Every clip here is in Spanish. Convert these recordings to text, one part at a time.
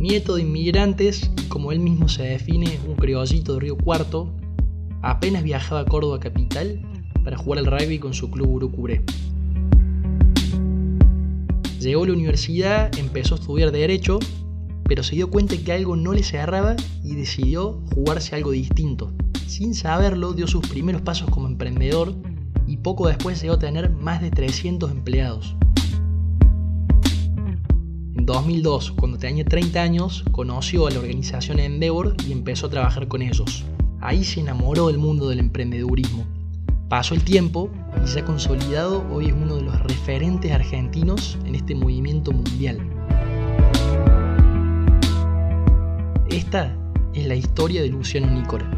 Nieto de inmigrantes como él mismo se define, un criollito de Río Cuarto, apenas viajaba a Córdoba capital para jugar al rugby con su club Urucuré. Llegó a la universidad, empezó a estudiar Derecho, pero se dio cuenta que algo no le cerraba y decidió jugarse algo distinto. Sin saberlo, dio sus primeros pasos como emprendedor y poco después llegó a tener más de 300 empleados. En 2002, cuando tenía 30 años, conoció a la organización Endeavor y empezó a trabajar con ellos. Ahí se enamoró del mundo del emprendedurismo. Pasó el tiempo y ya consolidado hoy es uno de los referentes argentinos en este movimiento mundial. Esta es la historia de Luciano Nícora.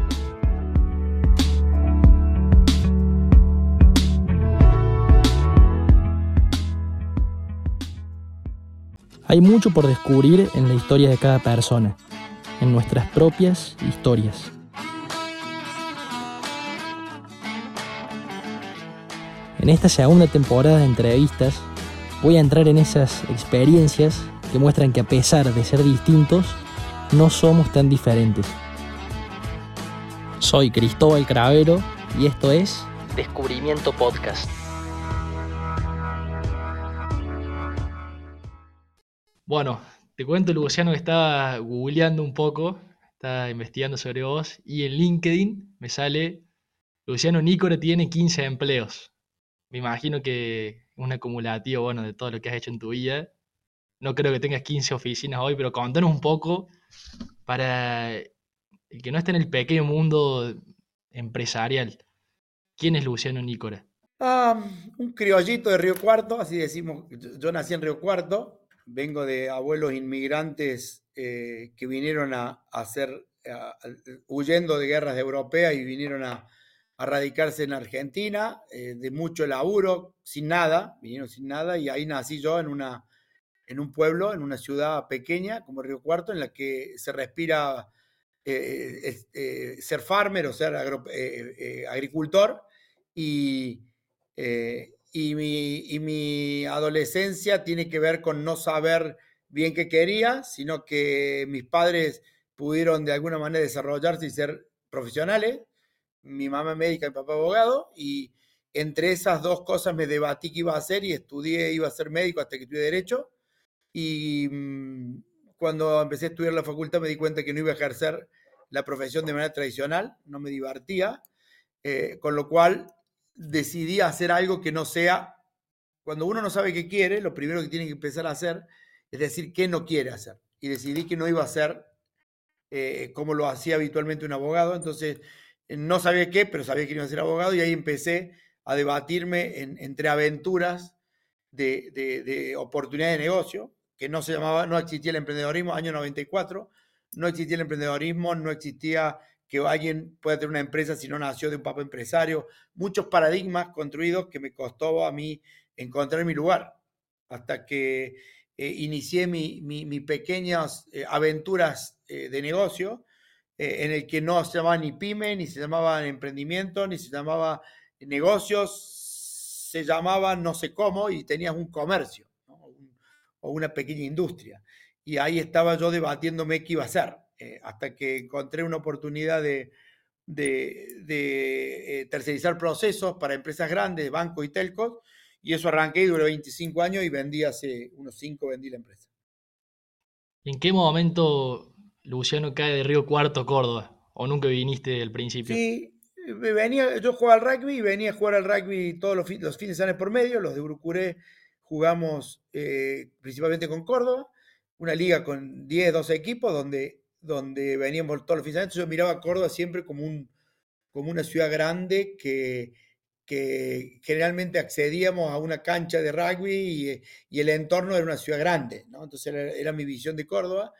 Hay mucho por descubrir en la historia de cada persona, en nuestras propias historias. En esta segunda temporada de entrevistas voy a entrar en esas experiencias que muestran que a pesar de ser distintos, no somos tan diferentes. Soy Cristóbal Cravero y esto es Descubrimiento Podcast. Bueno, te cuento, Luciano, que estaba googleando un poco, estaba investigando sobre vos y en LinkedIn me sale Luciano Nícora tiene 15 empleos me imagino que un acumulativo, bueno, de todo lo que has hecho en tu vida. No creo que tengas 15 oficinas hoy, pero contanos un poco para el que no esté en el pequeño mundo empresarial. ¿Quién es Luciano Nícora? Ah, un criollito de Río Cuarto, así decimos. Yo nací en Río Cuarto, vengo de abuelos inmigrantes eh, que vinieron a, hacer, huyendo de guerras europeas y vinieron a, a radicarse en Argentina, eh, de mucho laburo, sin nada, vinieron sin nada, y ahí nací yo en, una, en un pueblo, en una ciudad pequeña como Río Cuarto, en la que se respira eh, ser farmer o ser agricultor, y, y, mi, y mi adolescencia tiene que ver con no saber bien qué quería, sino que mis padres pudieron de alguna manera desarrollarse y ser profesionales mi mamá médica y mi papá abogado, y entre esas dos cosas me debatí qué iba a hacer y estudié, iba a ser médico hasta que estudié Derecho. Y mm, cuando empecé a estudiar la facultad me di cuenta que no iba a ejercer la profesión de manera tradicional, no me divertía, eh, con lo cual decidí hacer algo que no sea, cuando uno no sabe qué quiere, lo primero que tiene que empezar a hacer es decir qué no quiere hacer. Y decidí que no iba a hacer eh, como lo hacía habitualmente un abogado, entonces eh, no sabía qué, pero sabía que iba a ser abogado y ahí empecé a debatirme entre aventuras de, de, oportunidades de negocio, que no se llamaba, no existía el emprendedorismo, año 94, no existía el emprendedorismo, no existía que alguien pueda tener una empresa si no nació de un papá empresario, muchos paradigmas construidos que me costó a mí encontrar mi lugar, hasta que eh, inicié mis mi, pequeñas eh, aventuras de negocio, eh, en el que no se llamaba ni pyme, ni se llamaba emprendimiento, ni se llamaba negocios, se llamaba no sé cómo y tenías un comercio o una pequeña industria. Y ahí estaba yo debatiéndome qué iba a hacer, eh, hasta que encontré una oportunidad de, de, eh, tercerizar procesos para empresas grandes, bancos y telcos, y eso arranqué y duró 25 años y vendí hace unos 5, vendí la empresa. ¿En qué momento Luciano cae de Río Cuarto, Córdoba. ¿O nunca viniste al principio? Sí, venía, yo jugaba al rugby y venía a jugar al rugby todos los, fines de semana por medio. Los de Urucuré jugamos eh, principalmente con Córdoba, una liga con 10, 12 equipos donde, donde veníamos todos los fines de semana. yo miraba a Córdoba siempre como, un, como una ciudad grande que, que generalmente accedíamos a una cancha de rugby y, el entorno era una ciudad grande. ¿no? Entonces era mi visión de Córdoba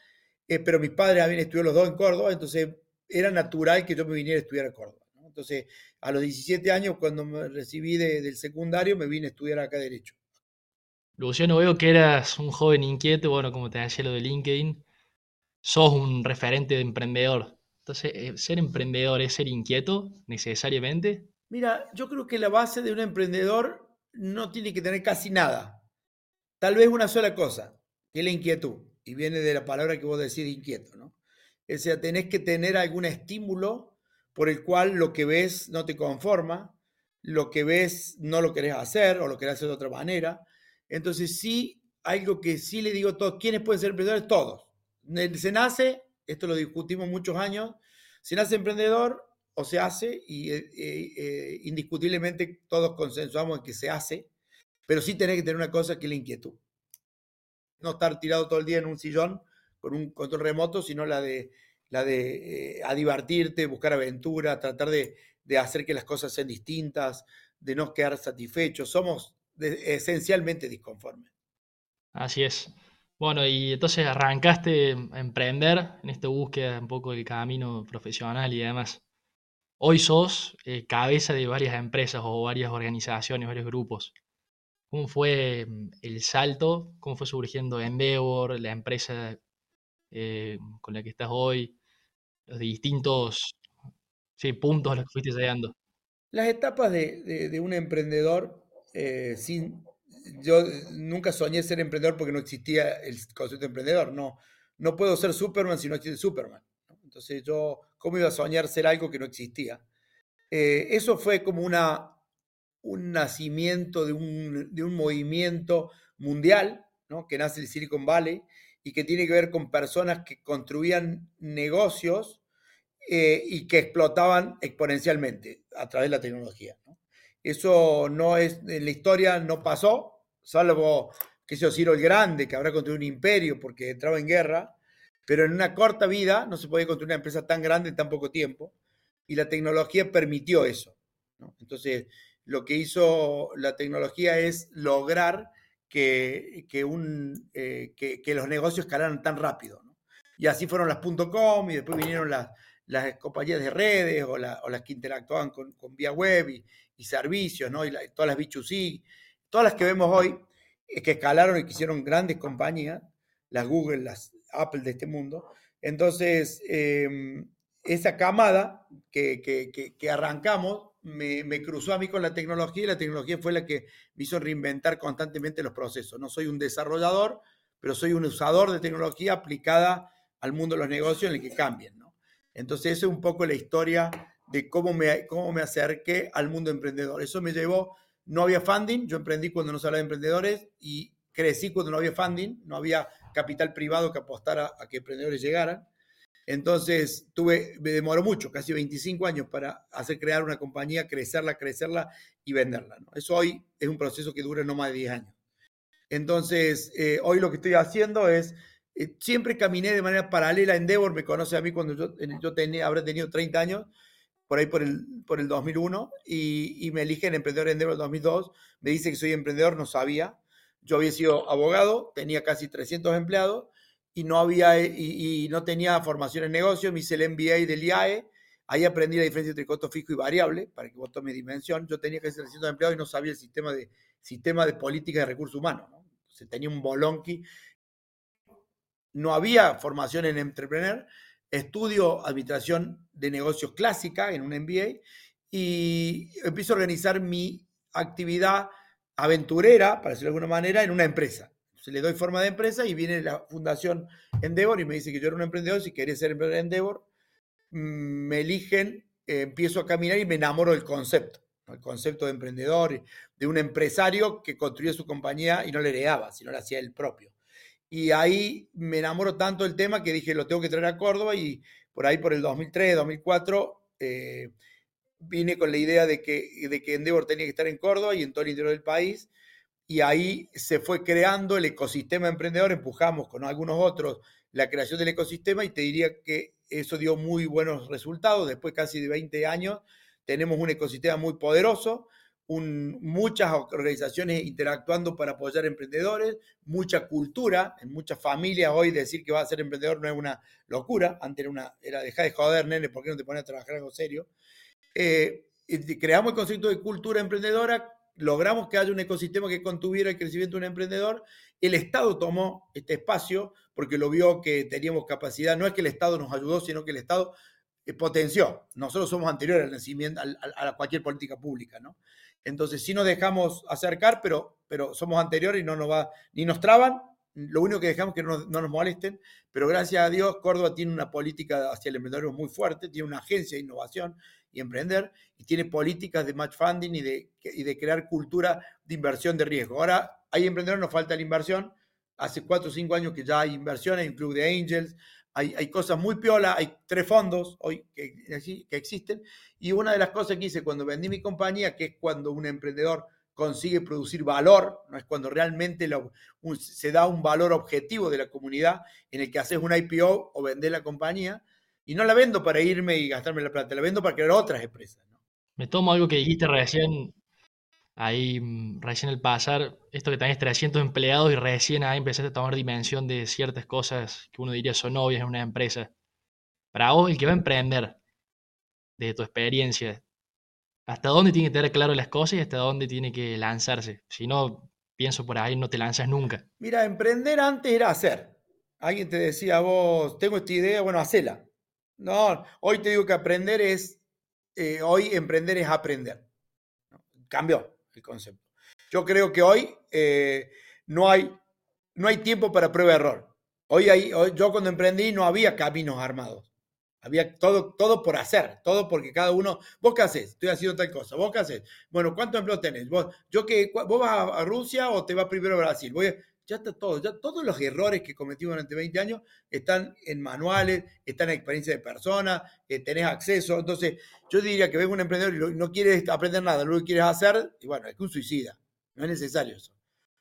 eh, pero mis padres habían estudiado los dos en Córdoba, entonces era natural que yo me viniera a estudiar a Córdoba. Entonces, a los 17 años, cuando me recibí del secundario, me vine a estudiar acá Derecho. Luciano, veo que eras un joven inquieto, bueno, como te decía lo de LinkedIn, sos un referente de emprendedor. Entonces, eh, ¿ser emprendedor es ser inquieto necesariamente? Mira, yo creo que la base de un emprendedor no tiene que tener casi nada. Tal vez una sola cosa, que es la inquietud. y viene de la palabra que vos decís inquieto, ¿no? O sea, tenés que tener algún estímulo por el cual lo que ves no te conforma, lo que ves no lo querés hacer o lo querés hacer de otra manera. Entonces, sí, algo que sí le digo a todos, ¿quiénes pueden ser emprendedores? Todos. Se nace, esto lo discutimos muchos años, se nace emprendedor o se hace y eh, eh, indiscutiblemente todos consensuamos en que se hace, pero sí tenés que tener una cosa que es la inquietud. No estar tirado todo el día en un sillón con un control remoto, sino la de, la de eh, a divertirte, buscar aventura, tratar de, de, hacer que las cosas sean distintas, de no quedar satisfechos. Somos esencialmente disconformes. Así es. Bueno, y entonces arrancaste a emprender en esta búsqueda un poco del camino profesional y demás. Hoy sos eh, cabeza de varias empresas o varias organizaciones, varios grupos. ¿Cómo fue mm, el salto? ¿Cómo fue surgiendo Endeavor, la empresa eh, con la que estás hoy? Los distintos puntos a los que fuiste llegando. Las etapas de, un emprendedor, eh, sin, yo nunca soñé ser emprendedor porque no existía el concepto de emprendedor. No, no puedo ser Superman si no existe Superman. Entonces yo, ¿cómo iba a soñar ser algo que no existía? Eh, eso fue como una, un nacimiento de un, de un movimiento mundial, ¿no? que nace el Silicon Valley y que tiene que ver con personas que construían negocios eh, y que explotaban exponencialmente a través de la tecnología. Eso no es, en la historia no pasó, salvo que sea Ciro el Grande, que habrá construido un imperio porque entraba en guerra, pero en una corta vida no se podía construir una empresa tan grande en tan poco tiempo, y la tecnología permitió eso. Entonces, lo que hizo la tecnología es lograr que, que, eh, los negocios escalaran tan rápido. Y así fueron las .com y después vinieron las, las compañías de redes o, o las que interactuaban con, con vía web y, y servicios, ¿no? y todas las B2C, todas las que vemos hoy, que escalaron y que hicieron grandes compañías, las Google, las Apple de este mundo. Entonces, eh, esa camada que, que, arrancamos me, cruzó a mí con la tecnología y la tecnología fue la que me hizo reinventar constantemente los procesos. No soy un desarrollador, pero soy un usador de tecnología aplicada al mundo de los negocios en el que cambien. ¿no? Entonces, esa es un poco la historia de cómo me, cómo me acerqué al mundo emprendedor. Eso me llevó, no había funding, yo emprendí cuando no se hablaba de emprendedores y crecí cuando no había funding, no había capital privado que apostara a que emprendedores llegaran. Entonces, tuve, me demoró mucho, casi 25 años para hacer crear una compañía, crecerla, crecerla y venderla. Eso hoy es un proceso que dura no más de 10 años. Entonces, eh, hoy lo que estoy haciendo es, eh, siempre caminé de manera paralela. Endeavor me conoce a mí cuando yo, yo tenía, habré tenido 30 años, por ahí por el, por el 2001, y, y me eligen emprendedor Endeavor en 2002. Me dice que soy emprendedor, no sabía. Yo había sido abogado, tenía casi 300 empleados y no, había, y, no tenía formación en negocios, me hice el MBA del IAE, ahí aprendí la diferencia entre costo fijo y variable, para que vos tomes dimensión. Yo tenía ser 300 empleados y no sabía el sistema de, sistema de política de recursos humanos. ¿no? Se tenía un bolonqui. No había formación en entrepreneur, estudio administración de negocios clásica en un MBA y empiezo a organizar mi actividad aventurera, para decirlo de alguna manera, en una empresa se le doy forma de empresa y viene la fundación Endeavor y me dice que yo era un emprendedor, si quería ser emprendedor de Endeavor, mm, me eligen, eh, empiezo a caminar y me enamoro del concepto, el concepto de emprendedor, de un empresario que construía su compañía y no le heredaba, sino le hacía el propio. Y ahí me enamoro tanto del tema que dije, lo tengo que traer a Córdoba y por ahí por el 2003, 2004, eh, vine con la idea de que, de que Endeavor tenía que estar en Córdoba y en todo el interior del país y ahí se fue creando el ecosistema emprendedor, empujamos con algunos otros la creación del ecosistema y te diría que eso dio muy buenos resultados. Después casi de 20 años tenemos un ecosistema muy poderoso, muchas organizaciones interactuando para apoyar emprendedores, mucha cultura, en muchas familias hoy decir que va a ser emprendedor no es una locura, antes era, una, era dejar de joder, nene, ¿por qué no te pones a trabajar algo serio? Eh, creamos el concepto de cultura emprendedora logramos que haya un ecosistema que contuviera el crecimiento de un emprendedor. El Estado tomó este espacio porque lo vio que teníamos capacidad. No es que el Estado nos ayudó, sino que el Estado eh, potenció. Nosotros somos anteriores al nacimiento, a, cualquier política pública, ¿no? Entonces sí nos dejamos acercar, pero, pero somos anteriores y no nos va, ni nos traban, lo único que dejamos es que no, no, nos molesten, pero gracias a Dios Córdoba tiene una política hacia el emprendedor muy fuerte, tiene una agencia de innovación y emprender, y tiene políticas de match funding y de, y de crear cultura de inversión de riesgo. Ahora hay emprendedores, nos falta la inversión, hace cuatro o cinco años que ya hay inversión, hay un club de angels, hay, hay cosas muy piola, hay tres fondos hoy que, existen, y una de las cosas que hice cuando vendí mi compañía, que es cuando un emprendedor consigue producir valor, no es cuando realmente se da un valor objetivo de la comunidad en el que haces un IPO o vendes la compañía, y no la vendo para irme y gastarme la plata, la vendo para crear otras empresas. Me tomo algo que dijiste recién, ahí mm, recién el pasar, esto que tenés 300 empleados y recién ahí empezaste a tomar dimensión de ciertas cosas que uno diría son obvias en una empresa. Para vos, el que va a emprender, de tu experiencia, hasta dónde tiene que tener claro las cosas y hasta dónde tiene que lanzarse. Si no, pienso por ahí, no te lanzas nunca. Mira, emprender antes era hacer. Alguien te decía, vos, tengo esta idea, bueno, hacela. No, hoy te digo que aprender es, eh, hoy emprender es aprender. Cambió el concepto. Yo creo que hoy eh, no, hay, no hay tiempo para prueba-error. Hoy, hay, hoy yo cuando emprendí no había caminos armados. Había todo, todo por hacer, todo porque cada uno, vos qué haces, estoy haciendo tal cosa, vos qué haces, bueno, ¿cuántos empleos tenés? Vos, yo que, vos vas a, Rusia o te vas primero a Brasil, voy ya está todo, ya todos los errores que cometimos durante 20 años están en manuales, están en experiencia de personas, eh, tenés acceso, entonces yo diría que ves un emprendedor y no quieres aprender nada, lo que quieres hacer, y bueno, es que un suicida, no es necesario eso.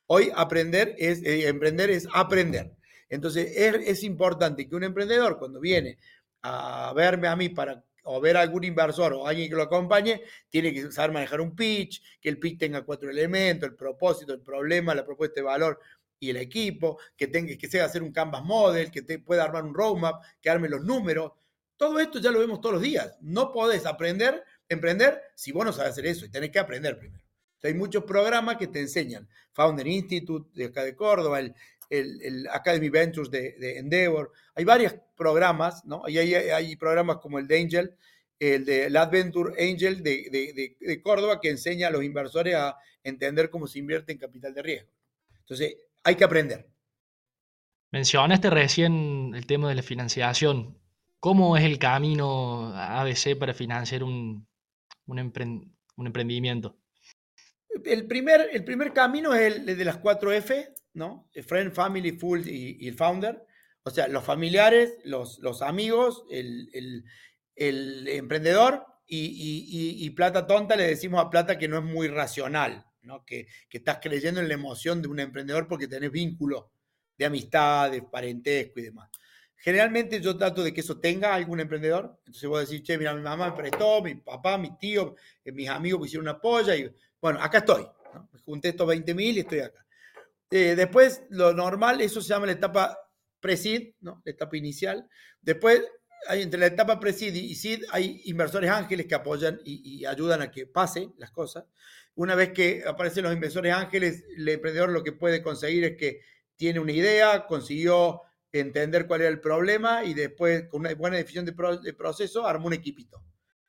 Hoy aprender es, eh, emprender es aprender. Entonces es, es importante que un emprendedor cuando viene a verme a mí para o ver a algún inversor o alguien que lo acompañe, tiene que saber manejar un pitch, que el pitch tenga cuatro elementos, el propósito, el problema, la propuesta de valor y el equipo, que tenga que sea hacer un canvas model, que te pueda armar un roadmap, que arme los números. Todo esto ya lo vemos todos los días. No podés aprender, emprender, si vos no sabes hacer eso y tenés que aprender primero. hay muchos programas que te enseñan. Founder Institute de acá de Córdoba, el, el, Academy Ventures de, Endeavor. Hay varios programas, ¿no? Y hay, hay, programas como el de Angel, el de la Adventure Angel de, de, Córdoba, que enseña a los inversores a entender cómo se invierte en capital de riesgo. Entonces, hay que aprender. Mencionaste recién el tema de la financiación. ¿Cómo es el camino ABC para financiar un, un, emprendimiento? El primer, el primer camino es el de las cuatro F, ¿no? Friend, Family, Full y, el Founder. O sea, los familiares, los, los amigos, el, el, el emprendedor y, y, plata tonta le decimos a plata que no es muy racional, ¿no? Que, que, estás creyendo en la emoción de un emprendedor porque tenés vínculo de amistad, de parentesco y demás. Generalmente yo trato de que eso tenga algún emprendedor. Entonces voy a decir, che, mira, mi mamá me prestó, mi papá, mi tío, eh, mis amigos me hicieron una polla y bueno, acá estoy. ¿no? Junté estos 20 mil y estoy acá. Eh, después, lo normal, eso se llama la etapa pre-seed, ¿no? la etapa inicial. Después, entre la etapa pre-seed y seed, hay inversores ángeles que apoyan y, ayudan a que pasen las cosas. Una vez que aparecen los inversores ángeles, el emprendedor lo que puede conseguir es que tiene una idea, consiguió entender cuál era el problema y después, con una buena definición de, proceso, armó un equipito.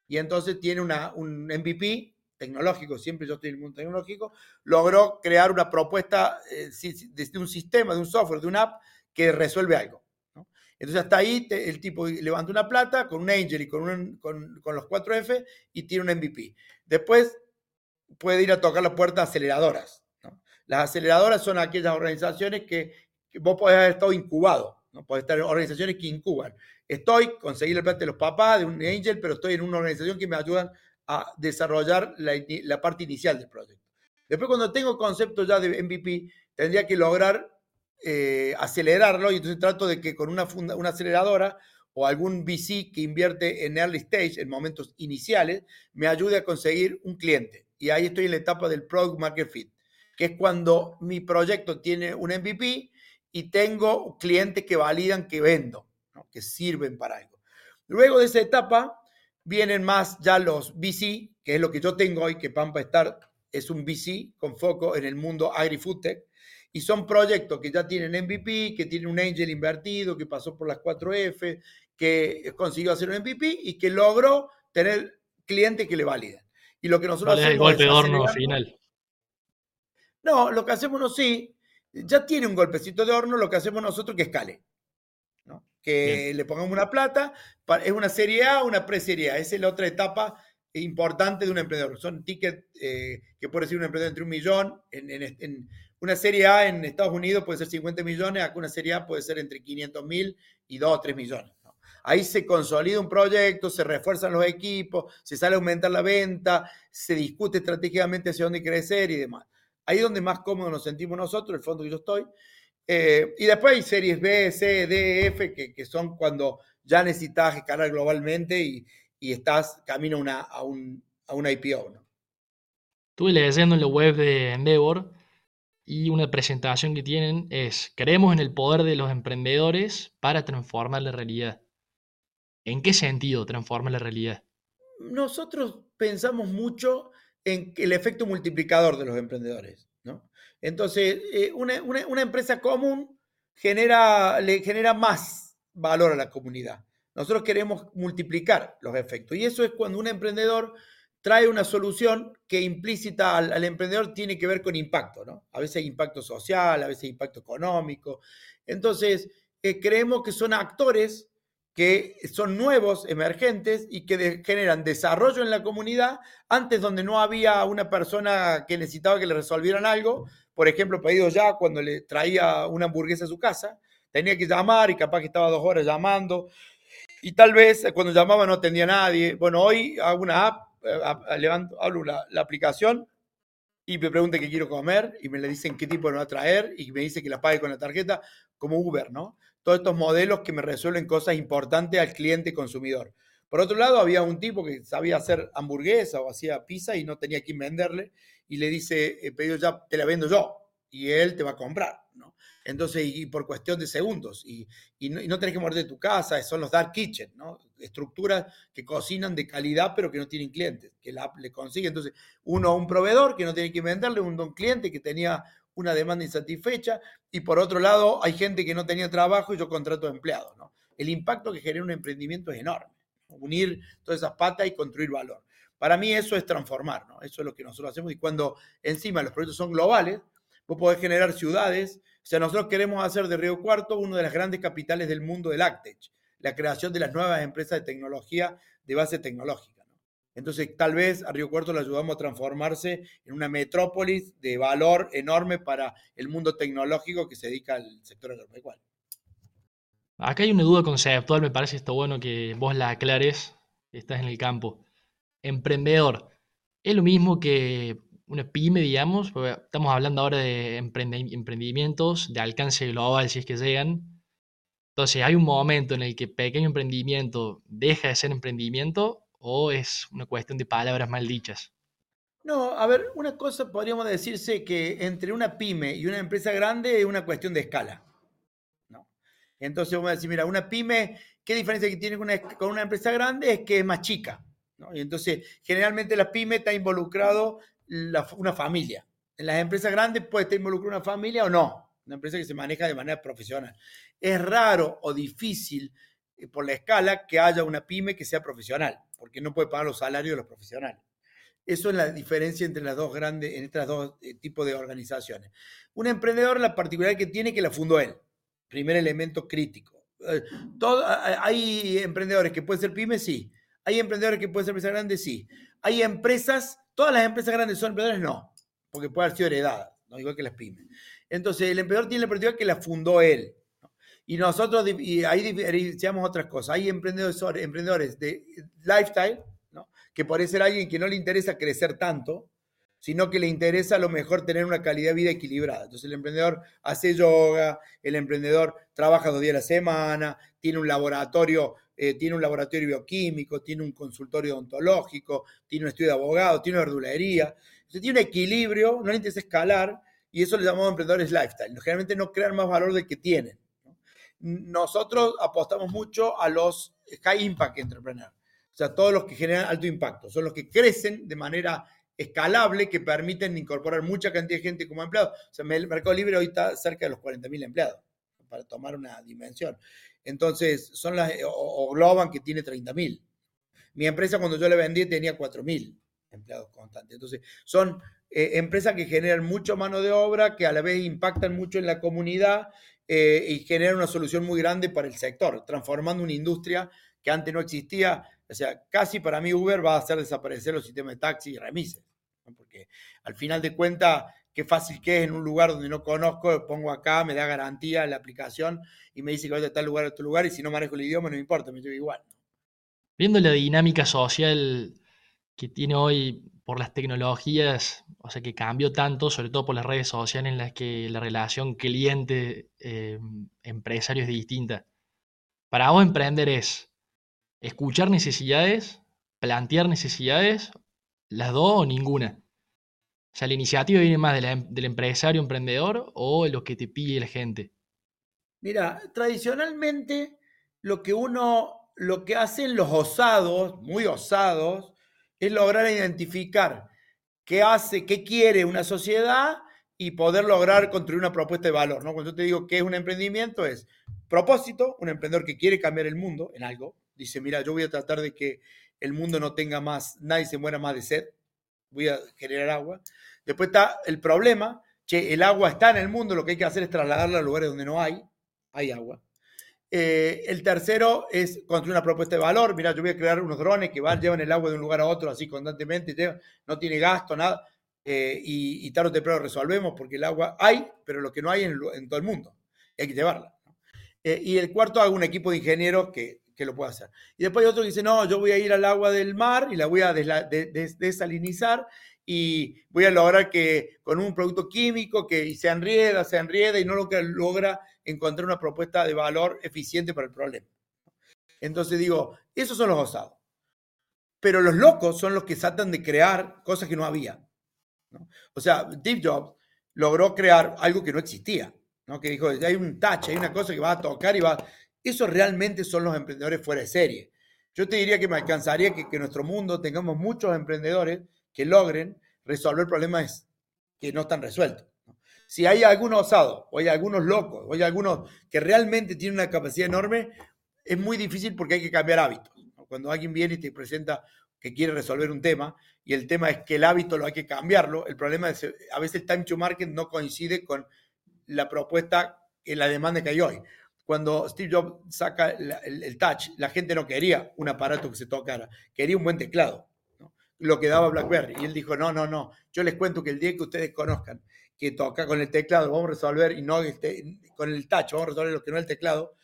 Y entonces tiene una, un MVP tecnológico, siempre yo estoy en el mundo tecnológico, logró crear una propuesta eh, de un sistema, de un software, de una app que resuelve algo. Entonces hasta ahí el tipo levanta una plata con un angel y con, con, los 4F y tiene un MVP. Después puede ir a tocar la puerta aceleradoras. Las aceleradoras son aquellas organizaciones que, vos podés haber estado incubado, ¿no? Podés estar en organizaciones que incuban. Estoy, conseguí la plata de los papás, de un angel, pero estoy en una organización que me ayudan a desarrollar la, parte inicial del proyecto. Después, cuando tengo concepto ya de MVP, tendría que lograr eh, acelerarlo y entonces trato de que con una, una aceleradora o algún VC que invierte en early stage, en momentos iniciales, me ayude a conseguir un cliente. Y ahí estoy en la etapa del product market fit, que es cuando mi proyecto tiene un MVP y tengo clientes que validan que vendo, que sirven para algo. Luego de esa etapa, Vienen más ya los VC, que es lo que yo tengo hoy, que Pampa Star es un VC con foco en el mundo agri-foodtech. Y son proyectos que ya tienen MVP, que tienen un angel invertido, que pasó por las 4F, que consiguió hacer un MVP y que logró tener clientes que le validen. Y lo que nosotros hacemos es el golpe de horno final. No, lo que hacemos no sí, ya tiene un golpecito de horno, lo que hacemos nosotros que escale. Que le pongamos una plata, es una serie A, una pre-serie A. Esa es la otra etapa importante de un emprendedor. Son tickets eh, que puede ser un emprendedor entre un millón. En, una serie A en Estados Unidos puede ser 50 millones, acá una serie A puede ser entre 500 mil y 2 o 3 millones. Ahí se consolida un proyecto, se refuerzan los equipos, se sale a aumentar la venta, se discute estratégicamente hacia dónde crecer y demás. Ahí es donde más cómodos nos sentimos nosotros, el fondo que yo estoy. Eh, y después hay series B, C, D, F, que, son cuando ya necesitas escalar globalmente y, estás camino a, un, a una IPO. ¿no? Estuve leyendo en la web de Endeavor y una presentación que tienen es, creemos en el poder de los emprendedores para transformar la realidad. ¿En qué sentido transforma la realidad? Nosotros pensamos mucho en el efecto multiplicador de los emprendedores. ¿no? Entonces, eh, una, empresa común genera, le genera más valor a la comunidad. Nosotros queremos multiplicar los efectos. Y eso es cuando un emprendedor trae una solución que implícita al, emprendedor tiene que ver con impacto. ¿no? A veces hay impacto social, a veces hay impacto económico. Entonces, eh, creemos que son actores que son nuevos, emergentes y que generan desarrollo en la comunidad antes donde no había una persona que necesitaba que le resolvieran algo, por ejemplo, pedido ya cuando le traía una hamburguesa a su casa, tenía que llamar y capaz que estaba dos horas llamando y tal vez cuando llamaba no atendía nadie. Bueno, hoy hago una app, eh, levanto, hablo la, la aplicación y me pregunta qué quiero comer y me le dicen qué tipo me va a traer y me dice que la pague con la tarjeta como Uber, ¿no? Todos estos modelos que me resuelven cosas importantes al cliente consumidor. Por otro lado, había un tipo que sabía hacer hamburguesa o hacía pizza y no tenía quien venderle y le dice, he pedido ya, te la vendo yo y él te va a comprar, ¿no? Entonces, y, por cuestión de segundos, y, no, tenés que mover de tu casa, son los dark kitchen, ¿no? Estructuras que cocinan de calidad pero que no tienen clientes, que la, le consigue. Entonces, uno, un proveedor que no tiene que venderle, un cliente que tenía una demanda insatisfecha, y por otro lado hay gente que no tenía trabajo y yo contrato empleados. ¿no? El impacto que genera un emprendimiento es enorme, unir todas esas patas y construir valor. Para mí eso es transformar, ¿no? eso es lo que nosotros hacemos y cuando encima los proyectos son globales, vos podés generar ciudades, o sea, nosotros queremos hacer de Río Cuarto uno de las grandes capitales del mundo del Actech, la creación de las nuevas empresas de tecnología de base tecnológica. Entonces, tal vez a Río Cuarto le ayudamos a transformarse en una metrópolis de valor enorme para el mundo tecnológico que se dedica al sector agropecuario. Acá hay una duda conceptual, me parece esto bueno que vos la aclares, estás en el campo. Emprendedor, ¿es lo mismo que una pyme, digamos? estamos hablando ahora de emprendimientos de alcance global, si es que llegan. Entonces, hay un momento en el que pequeño emprendimiento deja de ser emprendimiento o es una cuestión de palabras mal dichas? No, a ver, una cosa podríamos decirse que entre una pyme y una empresa grande es una cuestión de escala. ¿no? Entonces vamos a decir, mira, una pyme, ¿qué diferencia que tiene con una, empresa grande? Es que es más chica. ¿no? Y entonces, generalmente la pyme está involucrado una familia. En las empresas grandes puede estar involucrada una familia o no. Una empresa que se maneja de manera profesional. Es raro o difícil eh, por la escala que haya una pyme que sea profesional porque no puede pagar los salarios de los profesionales. Eso es la diferencia entre las dos grandes, en estos dos eh, tipos de organizaciones. Un emprendedor, la particularidad que tiene que la fundó él. Primer elemento crítico. Eh, hay emprendedores que pueden ser pymes, sí. Hay emprendedores que pueden ser empresas grandes, sí. Hay empresas, todas las empresas grandes son emprendedores, no, porque puede haber sido heredada, ¿no? igual que las pymes. Entonces, el emprendedor tiene la particularidad que la fundó él. Y nosotros, y ahí diferenciamos otras cosas. Hay emprendedores, emprendedores de lifestyle, que puede ser alguien que no le interesa crecer tanto, sino que le interesa a lo mejor tener una calidad de vida equilibrada. Entonces el emprendedor hace yoga, el emprendedor trabaja dos días a la semana, tiene un laboratorio, eh, tiene un laboratorio bioquímico, tiene un consultorio odontológico, tiene un estudio de abogado, tiene una verdulería. Entonces tiene un equilibrio, no le interesa escalar, y eso le llamamos emprendedores lifestyle. Generalmente no crean más valor del que tienen nosotros apostamos mucho a los high impact entrepreneurs, o sea, todos los que generan alto impacto, son los que crecen de manera escalable que permiten incorporar mucha cantidad de gente como empleados. O sea, el Mercado Libre hoy está cerca de los 40.000 empleados, para tomar una dimensión. Entonces, son las, o, Globan que tiene 30.000. Mi empresa cuando yo le vendí tenía 4.000 empleados constantes. Entonces, son eh, empresas que generan mucha mano de obra, que a la vez impactan mucho en la comunidad eh, y generan una solución muy grande para el sector, transformando una industria que antes no existía. O sea, casi para mí Uber va a hacer desaparecer los sistemas de taxi y remises, porque al final de cuentas, qué fácil que es en un lugar donde no conozco, pongo acá, me da garantía la aplicación y me dice que voy a tal lugar a otro lugar y si no manejo el idioma no me importa, me llevo igual. Viendo la dinámica social que tiene hoy por las tecnologías, o sea, que cambió tanto, sobre todo por las redes sociales en las que la relación cliente-empresario eh, es distinta. Para vos emprender es escuchar necesidades, plantear necesidades, las dos o ninguna. O sea, la iniciativa viene más em, del empresario emprendedor o lo que te pide la gente. Mira, tradicionalmente lo que uno, lo que hacen los osados, muy osados, es lograr identificar qué hace, qué quiere una sociedad y poder lograr construir una propuesta de valor. ¿no? Cuando yo te digo qué es un emprendimiento, es propósito, un emprendedor que quiere cambiar el mundo en algo. Dice, mira, yo voy a tratar de que el mundo no tenga más, nadie se muera más de sed, voy a generar agua. Después está el problema, que el agua está en el mundo, lo que hay que hacer es trasladarla a lugares donde no hay, hay agua. Eh, el tercero es construir una propuesta de valor. Mira, yo voy a crear unos drones que van, llevan el agua de un lugar a otro así constantemente, no tiene gasto, nada. Eh, y, tarde o temprano resolvemos porque el agua hay, pero lo que no hay en, en todo el mundo. hay que llevarla. Eh, y el cuarto, hago un equipo de ingenieros que, que, lo pueda hacer. Y después hay otro que dice, no, yo voy a ir al agua del mar y la voy a desalinizar y voy a lograr que con un producto químico que se enrieda, se enrieda y no lo que logra encontrar una propuesta de valor eficiente para el problema. Entonces digo, esos son los osados. Pero los locos son los que tratan de crear cosas que no había. O sea, Steve Jobs logró crear algo que no existía. ¿no? Que dijo, hay un touch, hay una cosa que va a tocar y va... Esos realmente son los emprendedores fuera de serie. Yo te diría que me alcanzaría que, que en nuestro mundo tengamos muchos emprendedores que logren resolver problemas que no están resueltos. Si hay algunos osados, o hay algunos locos, o hay algunos que realmente tienen una capacidad enorme, es muy difícil porque hay que cambiar hábitos. Cuando alguien viene y te presenta que quiere resolver un tema y el tema es que el hábito lo hay que cambiarlo, el problema es que a veces el time to market no coincide con la propuesta en la demanda que hay hoy. Cuando Steve Jobs saca el touch, la gente no quería un aparato que se tocara, quería un buen teclado lo que daba BlackBerry. Y él dijo, no, no, no, yo les cuento que el día que ustedes conozcan que toca con el teclado, vamos a resolver, y no con el touch, vamos a resolver lo que no es el teclado.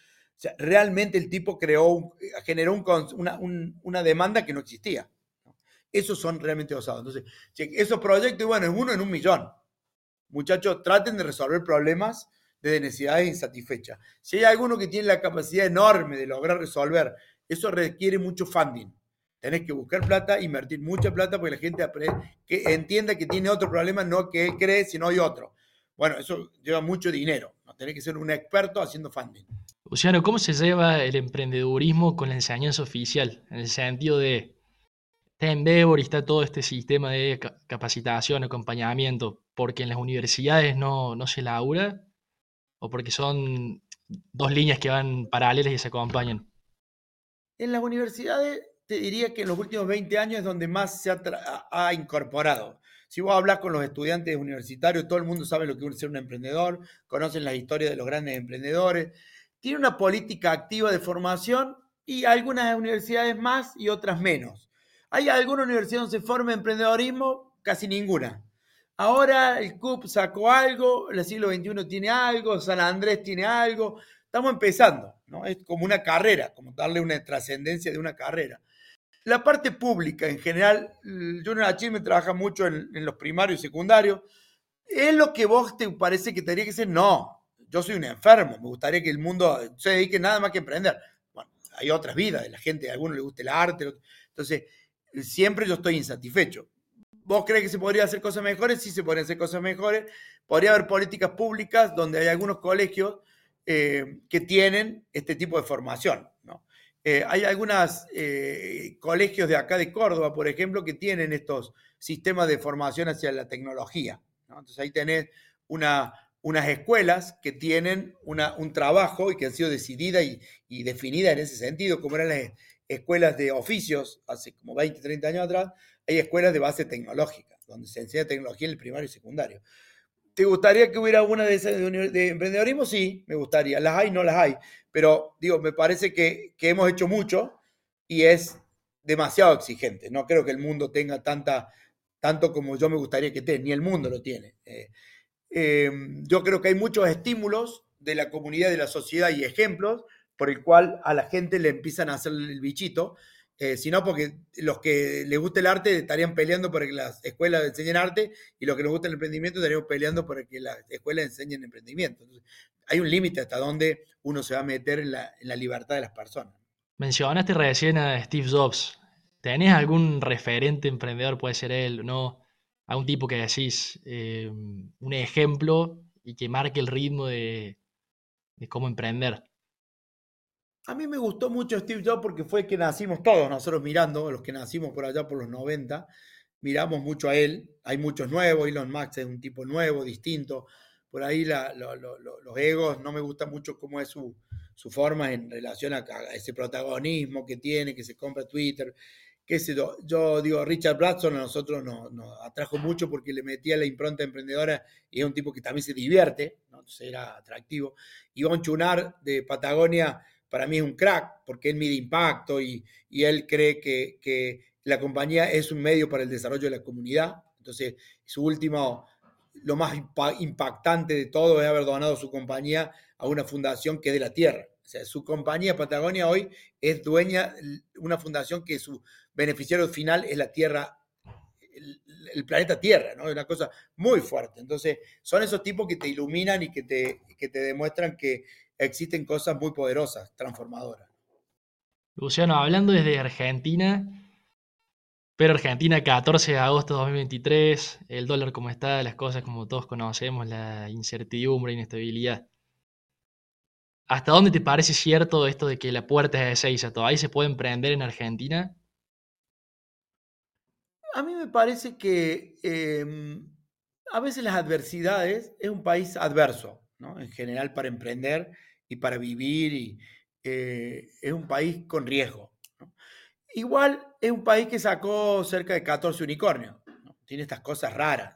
Realmente el tipo creó, generó un, una, demanda que no existía. Esos son realmente osados. Entonces, esos proyectos, bueno, es uno en un millón. Muchachos, traten de resolver problemas de necesidades insatisfechas. Si hay alguno que tiene la capacidad enorme de lograr resolver, eso requiere mucho funding. Tenés que buscar plata, invertir mucha plata porque la gente que entienda que tiene otro problema, no que él cree, sino hay otro. Bueno, eso lleva mucho dinero. ¿no? Tenés que ser un experto haciendo funding. Luciano, ¿cómo se lleva el emprendedurismo con la enseñanza oficial? En el sentido de, está Endeavor y está todo este sistema de capacitación, acompañamiento, porque en las universidades no, no se labura o porque son dos líneas que van paralelas y se acompañan. En las universidades te diría que en los últimos 20 años es donde más se ha, incorporado. Si vos hablas con los estudiantes universitarios, todo el mundo sabe lo que es ser un emprendedor, conocen las historias de los grandes emprendedores. Tiene una política activa de formación y algunas universidades más y otras menos. ¿Hay alguna universidad donde se forma emprendedorismo? Casi ninguna. Ahora el CUP sacó algo, el siglo XXI tiene algo, San Andrés tiene algo. Estamos empezando, ¿no? Es como una carrera, como darle una trascendencia de una carrera. La parte pública en general, Junior me trabaja mucho en, los primarios y secundarios. ¿Es lo que vos te parece que tendría que ser? No, yo soy un enfermo, me gustaría que el mundo se dedique nada más que emprender. Bueno, hay otras vidas de la gente, a algunos les gusta el arte, entonces siempre yo estoy insatisfecho. ¿Vos crees que se podría hacer cosas mejores? Sí, se podrían hacer cosas mejores. Podría haber políticas públicas donde hay algunos colegios eh, que tienen este tipo de formación. Eh, hay algunos eh, colegios de acá de Córdoba, por ejemplo, que tienen estos sistemas de formación hacia la tecnología. Entonces ahí tenés una, unas escuelas que tienen un trabajo y que han sido decididas y, y definidas en ese sentido, como eran las escuelas de oficios hace como 20, 30 años atrás. hay escuelas de base tecnológica, donde se enseña tecnología en el primario y secundario. ¿Te gustaría que hubiera una de esas de, emprendedorismo? Sí, me gustaría. Las hay, no las hay. Pero digo, me parece que, que hemos hecho mucho y es demasiado exigente. No creo que el mundo tenga tanta, tanto como yo me gustaría que tenga, ni el mundo lo tiene. Eh, em, yo creo que hay muchos estímulos de la comunidad, de la sociedad y ejemplos por el cual a la gente le empiezan a hacer el bichito, eh, sino porque los que les gusta el arte estarían peleando para que las escuelas enseñen arte y los que les gusta el emprendimiento estarían peleando para que las escuelas enseñen emprendimiento. hay un límite hasta donde uno se va a meter en la, libertad de las personas. Mencionaste recién a Steve Jobs. ¿Tenés algún referente emprendedor? Puede ser él, ¿no? un tipo que decís eh, un ejemplo y que marque el ritmo de cómo emprender. A mí me gustó mucho Steve Jobs porque fue que nacimos todos nosotros mirando, los que nacimos por allá por los 90, miramos mucho a él. Hay muchos nuevos, Elon Musk es un tipo nuevo, distinto. Por ahí los egos, no me gusta mucho cómo es su, forma en relación a, ese protagonismo que tiene, que se compra Twitter. Qué sé yo, yo digo, Richard Branson a nosotros nos, atrajo mucho porque le metía la impronta emprendedora y es un tipo que también se divierte, ¿no? entonces era atractivo. Iván Chunar de Patagonia para mí es un crack porque él mide impacto y, él cree que, la compañía es un medio para el desarrollo de la comunidad. Entonces, su último, lo más impactante de todo es haber donado su compañía a una fundación que es de la tierra. O sea, su compañía Patagonia hoy es dueña de una fundación que su beneficiario final es la tierra, el, planeta Tierra, ¿no? Es una cosa muy fuerte. Entonces, son esos tipos que te iluminan y que te, que te demuestran que existen cosas muy poderosas, transformadoras. Luciano, hablando desde Argentina, pero Argentina 14 de agosto de 2023, el dólar como está, las cosas como todos conocemos, la incertidumbre, inestabilidad. ¿Hasta dónde te parece cierto esto de que la puerta es de Seiza? ¿Todavía se puede emprender en Argentina? A mí me parece que em, a veces las adversidades es un país adverso, ¿no? En general para emprender y para vivir y eh, es un país con riesgo. Igual es un país que sacó cerca de 14 unicornios, tiene estas cosas raras.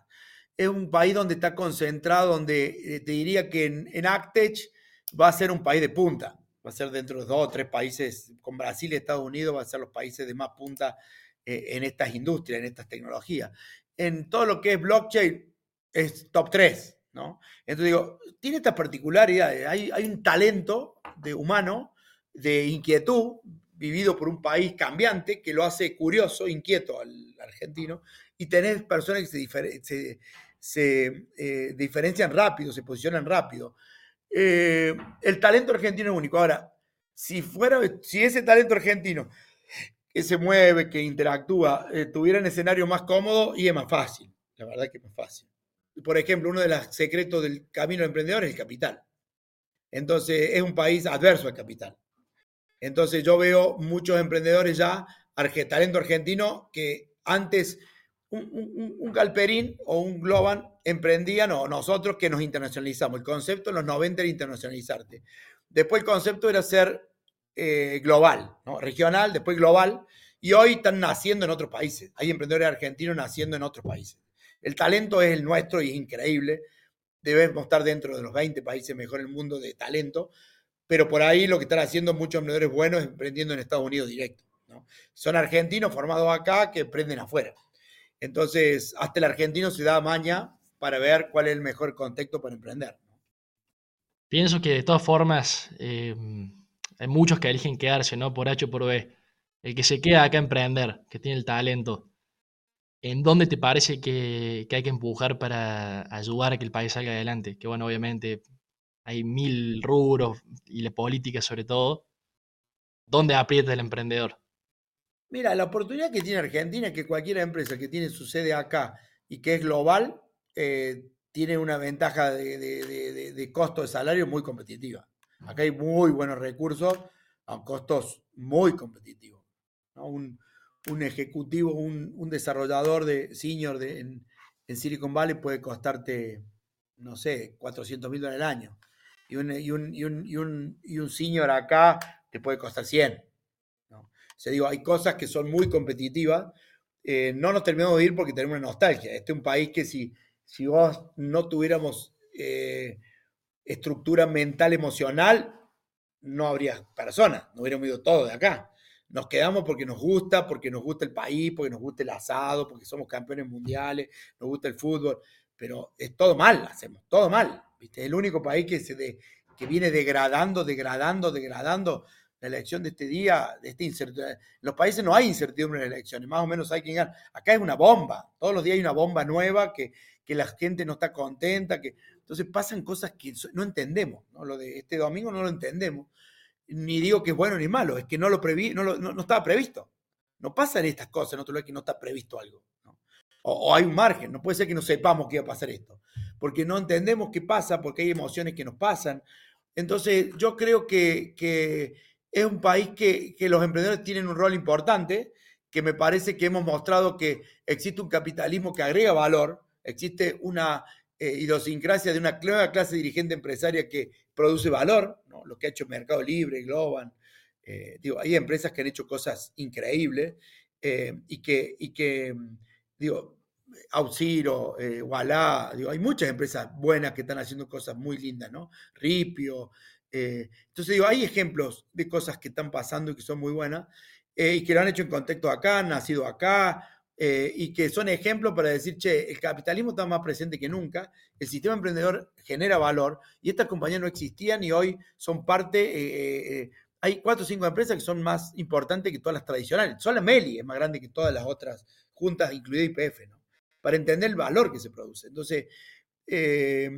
Es un país donde está concentrado, donde eh, te diría que en, Actech va a ser un país de punta, va a ser dentro de dos o tres países, con Brasil y Estados Unidos, va a ser los países de más punta eh, en estas industrias, en estas tecnologías. En todo lo que es blockchain, es top 3, ¿no? Entonces digo, tiene estas particularidades. Hay, hay un talento de humano, de inquietud, vivido por un país cambiante, que lo hace curioso, inquieto al argentino, y tenés personas que se, eh, diferencian rápido, se posicionan rápido. Eh, el talento argentino es único. Ahora, si fuera, si ese talento argentino que se mueve, que interactúa, eh, tuviera un escenario más cómodo, y es más fácil. La verdad que es más fácil por ejemplo, uno de los secretos del camino emprendedor es el capital. Entonces, es un país adverso al capital. Entonces, yo veo muchos emprendedores ya, talento argentino, que antes un, Galperín o un Globan emprendían, o nosotros que nos internacionalizamos. El concepto en los 90 era internacionalizarte. Después el concepto era ser eh, global, regional, después global, y hoy están naciendo en otros países. Hay emprendedores argentinos naciendo en otros países. El talento es el nuestro y es increíble. Debemos estar dentro de los 20 países mejor en el mundo de talento, pero por ahí lo que están haciendo muchos emprendedores buenos es emprendiendo en Estados Unidos directo. Son argentinos formados acá que emprenden afuera. Entonces, hasta el argentino se da maña para ver cuál es el mejor contexto para emprender. Pienso que de todas formas eh, hay muchos que eligen quedarse, ¿no? Por H o por B. El que se queda acá a emprender, que tiene el talento, ¿En dónde te parece que, hay que empujar para ayudar a que el país salga adelante? Que bueno, obviamente hay mil rubros y la política sobre todo. ¿Dónde aprieta el emprendedor? Mira, la oportunidad que tiene Argentina es que cualquier empresa que tiene su sede acá y que es global, eh, tiene una ventaja de, costo de salario muy competitiva. Acá hay muy buenos recursos a costos muy competitivos. Un, un ejecutivo, un, desarrollador de senior de, en, Silicon Valley puede costarte, no sé, 400 mil dólares al año. Y un, y, un, y, un, y un senior acá te puede costar 100. ¿no? O sea, digo, hay cosas que son muy competitivas. eh, no nos terminamos de ir porque tenemos una nostalgia. Este es un país que si, si vos no tuviéramos eh, estructura mental, emocional, no habría personas, no hubiéramos ido todos de acá. Nos quedamos porque nos gusta, porque nos gusta el país, porque nos gusta el asado, porque somos campeones mundiales, nos gusta el fútbol, pero es todo mal, hacemos todo mal. ¿viste? Es el único país que, se que viene degradando, degradando, degradando la elección de este día, de este incertidumbre. En los países no hay incertidumbre en las elecciones, más o menos hay quien gana. Acá es una bomba, todos los días hay una bomba nueva que, que la gente no está contenta, que entonces pasan cosas que no entendemos, ¿no? Lo de este domingo no lo entendemos, ni digo que es bueno ni malo, es que no lo previ, no, no, estaba previsto. No pasan estas cosas en otro que no está previsto algo. O, hay un margen, no puede ser que no sepamos que iba a pasar esto, porque no entendemos qué pasa, porque hay emociones que nos pasan. Entonces yo creo que, que es un país que, los emprendedores tienen un rol importante, que me parece que hemos mostrado que existe un capitalismo que agrega valor, existe una eh, idiosincrasia de una nueva clase dirigente empresaria que produce valor, lo que ha hecho Mercado Libre, Globan. Eh, digo, hay empresas que han hecho cosas increíbles eh, y que, y que digo, Auxiro, Wallah, digo, hay muchas empresas buenas que están haciendo cosas muy lindas, ¿no? Ripio, eh, entonces digo, hay ejemplos de cosas que están pasando y que son muy buenas eh, y que lo han hecho en contexto acá, han nacido acá eh, y que son ejemplos para decir, che, el capitalismo está más presente que nunca, el sistema emprendedor genera valor y estas compañías no existían y hoy son parte, hay cuatro o cinco empresas que son más importantes que todas las tradicionales. Solo Meli es más grande que todas las otras juntas, incluida IPF, ¿no? Para entender el valor que se produce. Entonces, eh,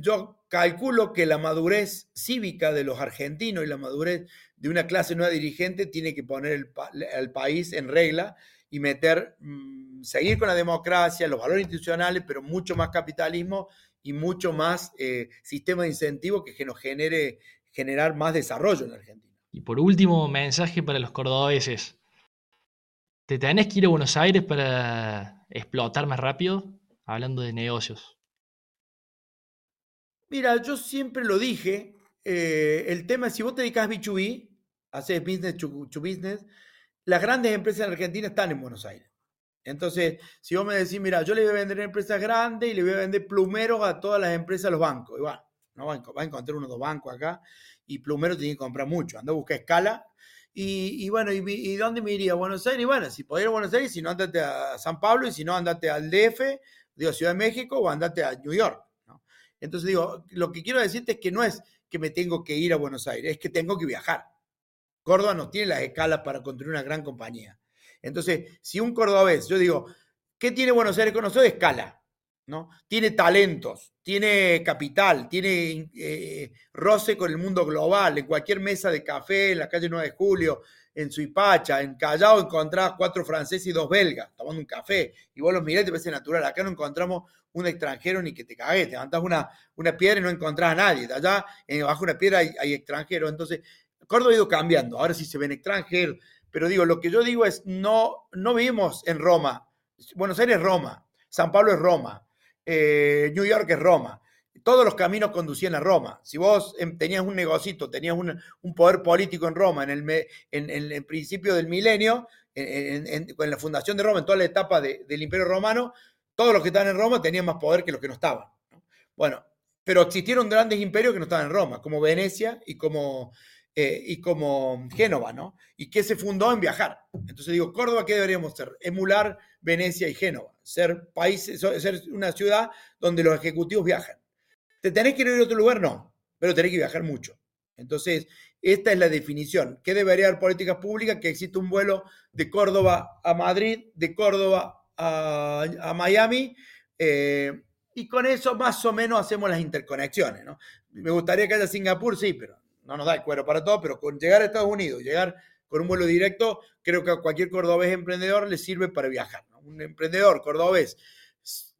yo calculo que la madurez cívica de los argentinos y la madurez de una clase nueva dirigente tiene que poner el, país en regla y meter, mm, seguir con la democracia, los valores institucionales, pero mucho más capitalismo y mucho más eh, sistema de incentivos que nos genere generar más desarrollo en Argentina. Y por último, mensaje para los cordobeses. ¿Te tenés que ir a Buenos Aires para explotar más rápido? Hablando de negocios. Mira, yo siempre lo dije, eh, el tema es si vos te dedicas a B2B, haces business to, business, las grandes empresas en Argentina están en Buenos Aires. Entonces, si vos me decís, mira, yo le voy a vender empresas grandes y le voy a vender plumeros a todas las empresas, a los bancos, igual, no va a encontrar uno o dos bancos acá y plumero tiene que comprar mucho, anda a buscar escala. Y, bueno, y, dónde me iría? ¿A Buenos Aires? Y bueno, si podés ir a Buenos Aires, si no, andate a San Pablo y si no, andate al DF, digo, Ciudad de México o andate a New York. Entonces digo, lo que quiero decirte es que no es que me tengo que ir a Buenos Aires, es que tengo que viajar. Córdoba no tiene las escalas para construir una gran compañía. Entonces, si un cordobés, yo digo, ¿qué tiene Buenos Aires con nosotros? Escala, ¿no? Tiene talentos, tiene capital, tiene eh, roce con el mundo global, en cualquier mesa de café, en la calle 9 de Julio, en Suipacha, en Callao encontrás cuatro franceses y dos belgas tomando un café, y vos los mirás y te parece natural. Acá no encontramos un extranjero ni que te cagues, te levantás una, una piedra y no encontrás a nadie. Allá, bajo una piedra hay, extranjeros. Entonces, Córdoba ha ido cambiando. Ahora sí se ven extranjeros. Pero digo, lo que yo digo es, no, no vivimos en Roma. Buenos Aires es Roma. San Pablo es Roma. Eh, New York es Roma todos los caminos conducían a Roma. Si vos em, tenías un negocito, tenías un, poder político en Roma en el, en, el principio del milenio, con la fundación de Roma, en toda la etapa del Imperio Romano, todos los que estaban en Roma tenían más poder que los que no estaban. Bueno, pero existieron grandes imperios que no estaban en Roma, como Venecia y como, eh, y como Génova, ¿no? Y que se fundó en viajar. Entonces digo, Córdoba, ¿qué deberíamos ser? Emular Venecia y Génova, ser, país, ser una ciudad donde los ejecutivos viajan. ¿Te tenés que ir a otro lugar? No, pero tenés que viajar mucho. Entonces, esta es la definición. ¿Qué debería haber políticas públicas? Que existe un vuelo de Córdoba a Madrid, de Córdoba a, Miami, eh, y con eso más o menos hacemos las interconexiones. ¿no? Me gustaría que haya Singapur, sí, pero no nos da el cuero para todo, pero con llegar a Estados Unidos, llegar con un vuelo directo, creo que a cualquier cordobés emprendedor le sirve para viajar. Un emprendedor cordobés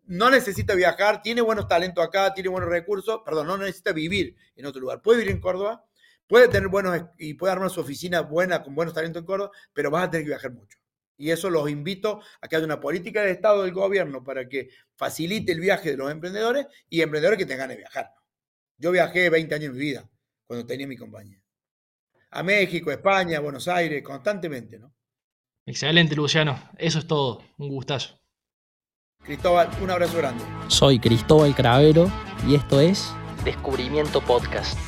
no necesita viajar, tiene buenos talentos acá, tiene buenos recursos, perdón, no necesita vivir en otro lugar. Puede vivir en Córdoba, puede tener buenos y puede armar su oficina buena con buenos talentos en Córdoba, pero vas a tener que viajar mucho. Y eso los invito a que haya una política de Estado del gobierno para que facilite el viaje de los emprendedores y emprendedores que tengan de viajar. Yo viajé 20 años en mi vida cuando tenía mi compañía. A México, España, Buenos Aires, constantemente, ¿no? Excelente, Luciano. Eso es todo. Un gustazo. Cristóbal, un abrazo grande. Soy Cristóbal Cravero y esto es Descubrimiento Podcast.